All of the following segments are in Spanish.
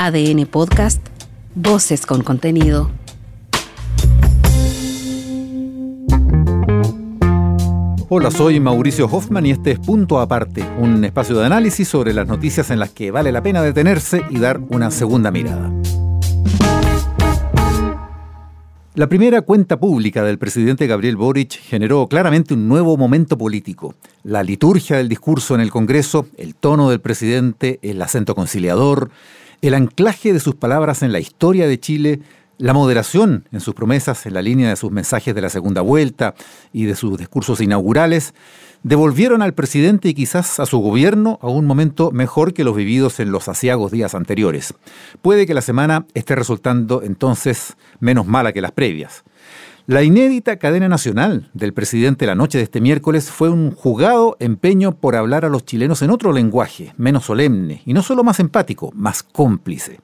ADN Podcast, Voces con contenido. Hola, soy Mauricio Hoffman y este es Punto Aparte, un espacio de análisis sobre las noticias en las que vale la pena detenerse y dar una segunda mirada. La primera cuenta pública del presidente Gabriel Boric generó claramente un nuevo momento político. La liturgia del discurso en el Congreso, el tono del presidente, el acento conciliador, el anclaje de sus palabras en la historia de Chile, la moderación en sus promesas en la línea de sus mensajes de la segunda vuelta y de sus discursos inaugurales, devolvieron al presidente y quizás a su gobierno a un momento mejor que los vividos en los asiagos días anteriores. Puede que la semana esté resultando entonces menos mala que las previas. La inédita cadena nacional del presidente la noche de este miércoles fue un jugado empeño por hablar a los chilenos en otro lenguaje, menos solemne, y no solo más empático, más cómplice.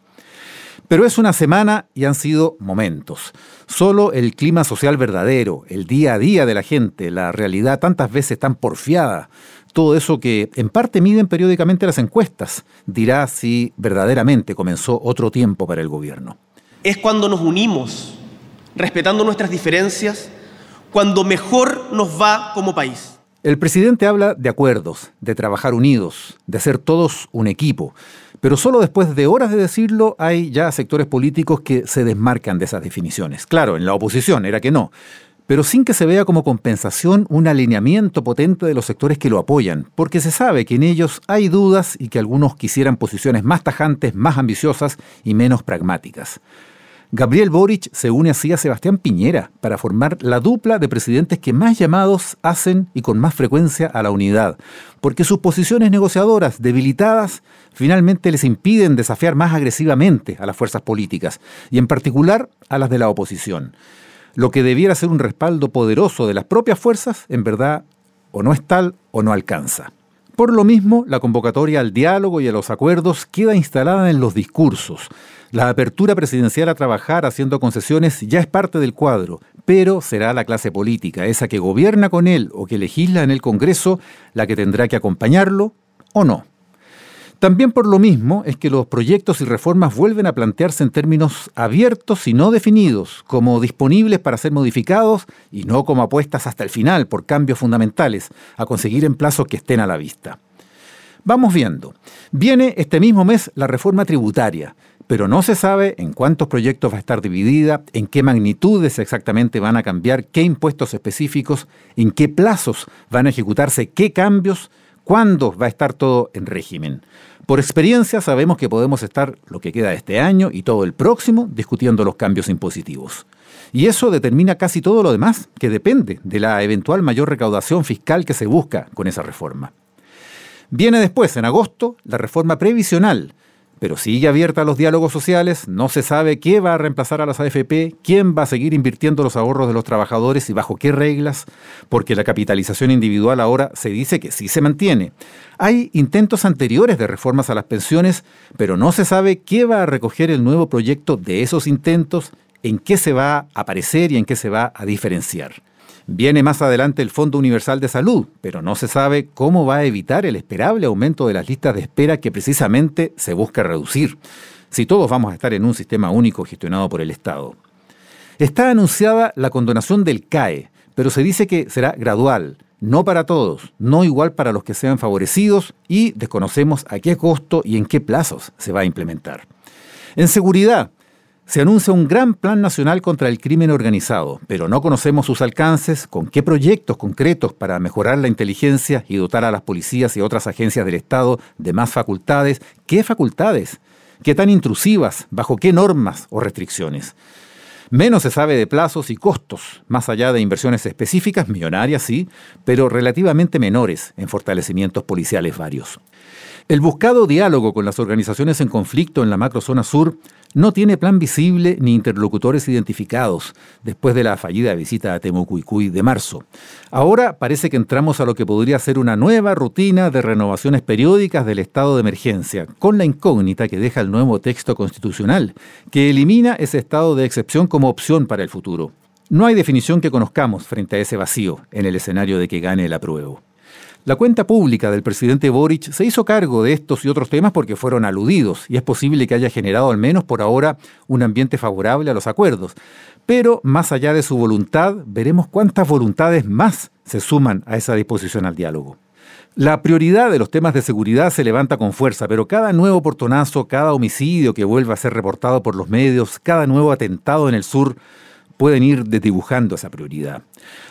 Pero es una semana y han sido momentos. Solo el clima social verdadero, el día a día de la gente, la realidad tantas veces tan porfiada, todo eso que en parte miden periódicamente las encuestas, dirá si verdaderamente comenzó otro tiempo para el gobierno. Es cuando nos unimos respetando nuestras diferencias, cuando mejor nos va como país. El presidente habla de acuerdos, de trabajar unidos, de ser todos un equipo, pero solo después de horas de decirlo hay ya sectores políticos que se desmarcan de esas definiciones. Claro, en la oposición era que no, pero sin que se vea como compensación un alineamiento potente de los sectores que lo apoyan, porque se sabe que en ellos hay dudas y que algunos quisieran posiciones más tajantes, más ambiciosas y menos pragmáticas. Gabriel Boric se une así a Sebastián Piñera para formar la dupla de presidentes que más llamados hacen y con más frecuencia a la unidad, porque sus posiciones negociadoras debilitadas finalmente les impiden desafiar más agresivamente a las fuerzas políticas y en particular a las de la oposición. Lo que debiera ser un respaldo poderoso de las propias fuerzas, en verdad, o no es tal o no alcanza. Por lo mismo, la convocatoria al diálogo y a los acuerdos queda instalada en los discursos. La apertura presidencial a trabajar haciendo concesiones ya es parte del cuadro, pero será la clase política, esa que gobierna con él o que legisla en el Congreso, la que tendrá que acompañarlo o no. También por lo mismo es que los proyectos y reformas vuelven a plantearse en términos abiertos y no definidos, como disponibles para ser modificados y no como apuestas hasta el final por cambios fundamentales, a conseguir en plazos que estén a la vista. Vamos viendo. Viene este mismo mes la reforma tributaria, pero no se sabe en cuántos proyectos va a estar dividida, en qué magnitudes exactamente van a cambiar, qué impuestos específicos, en qué plazos van a ejecutarse qué cambios, cuándo va a estar todo en régimen. Por experiencia sabemos que podemos estar lo que queda de este año y todo el próximo discutiendo los cambios impositivos. Y eso determina casi todo lo demás, que depende de la eventual mayor recaudación fiscal que se busca con esa reforma. Viene después, en agosto, la reforma previsional, pero sigue abierta a los diálogos sociales, no se sabe qué va a reemplazar a las AFP, quién va a seguir invirtiendo los ahorros de los trabajadores y bajo qué reglas, porque la capitalización individual ahora se dice que sí se mantiene. Hay intentos anteriores de reformas a las pensiones, pero no se sabe qué va a recoger el nuevo proyecto de esos intentos, en qué se va a aparecer y en qué se va a diferenciar. Viene más adelante el Fondo Universal de Salud, pero no se sabe cómo va a evitar el esperable aumento de las listas de espera que precisamente se busca reducir, si todos vamos a estar en un sistema único gestionado por el Estado. Está anunciada la condonación del CAE, pero se dice que será gradual, no para todos, no igual para los que sean favorecidos y desconocemos a qué costo y en qué plazos se va a implementar. En seguridad, se anuncia un gran plan nacional contra el crimen organizado, pero no conocemos sus alcances, con qué proyectos concretos para mejorar la inteligencia y dotar a las policías y otras agencias del Estado de más facultades, qué facultades, qué tan intrusivas, bajo qué normas o restricciones. Menos se sabe de plazos y costos, más allá de inversiones específicas, millonarias sí, pero relativamente menores en fortalecimientos policiales varios. El buscado diálogo con las organizaciones en conflicto en la macrozona sur no tiene plan visible ni interlocutores identificados después de la fallida visita a Temucuicuy de marzo. Ahora parece que entramos a lo que podría ser una nueva rutina de renovaciones periódicas del estado de emergencia, con la incógnita que deja el nuevo texto constitucional, que elimina ese estado de excepción como opción para el futuro. No hay definición que conozcamos frente a ese vacío en el escenario de que gane el apruebo. La cuenta pública del presidente Boric se hizo cargo de estos y otros temas porque fueron aludidos y es posible que haya generado al menos por ahora un ambiente favorable a los acuerdos. Pero más allá de su voluntad, veremos cuántas voluntades más se suman a esa disposición al diálogo. La prioridad de los temas de seguridad se levanta con fuerza, pero cada nuevo portonazo, cada homicidio que vuelva a ser reportado por los medios, cada nuevo atentado en el sur pueden ir desdibujando esa prioridad.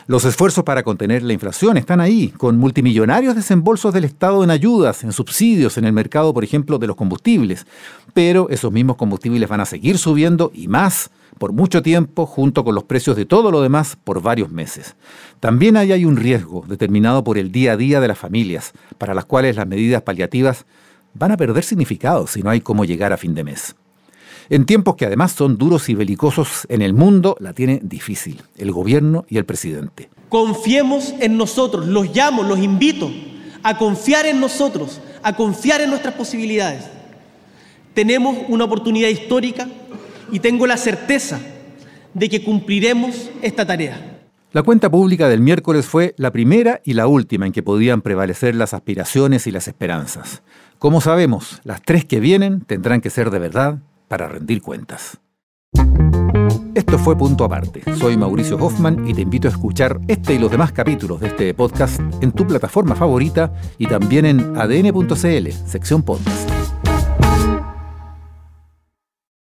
Los esfuerzos para contener la inflación están ahí, con multimillonarios desembolsos del Estado en ayudas, en subsidios, en el mercado, por ejemplo, de los combustibles. Pero esos mismos combustibles van a seguir subiendo y más por mucho tiempo, junto con los precios de todo lo demás, por varios meses. También ahí hay un riesgo determinado por el día a día de las familias, para las cuales las medidas paliativas van a perder significado si no hay cómo llegar a fin de mes. En tiempos que además son duros y belicosos en el mundo, la tiene difícil el gobierno y el presidente. Confiemos en nosotros, los llamo, los invito a confiar en nosotros, a confiar en nuestras posibilidades. Tenemos una oportunidad histórica y tengo la certeza de que cumpliremos esta tarea. La cuenta pública del miércoles fue la primera y la última en que podían prevalecer las aspiraciones y las esperanzas. Como sabemos, las tres que vienen tendrán que ser de verdad para rendir cuentas. Esto fue Punto Aparte. Soy Mauricio Hoffman y te invito a escuchar este y los demás capítulos de este podcast en tu plataforma favorita y también en adn.cl, sección podcast.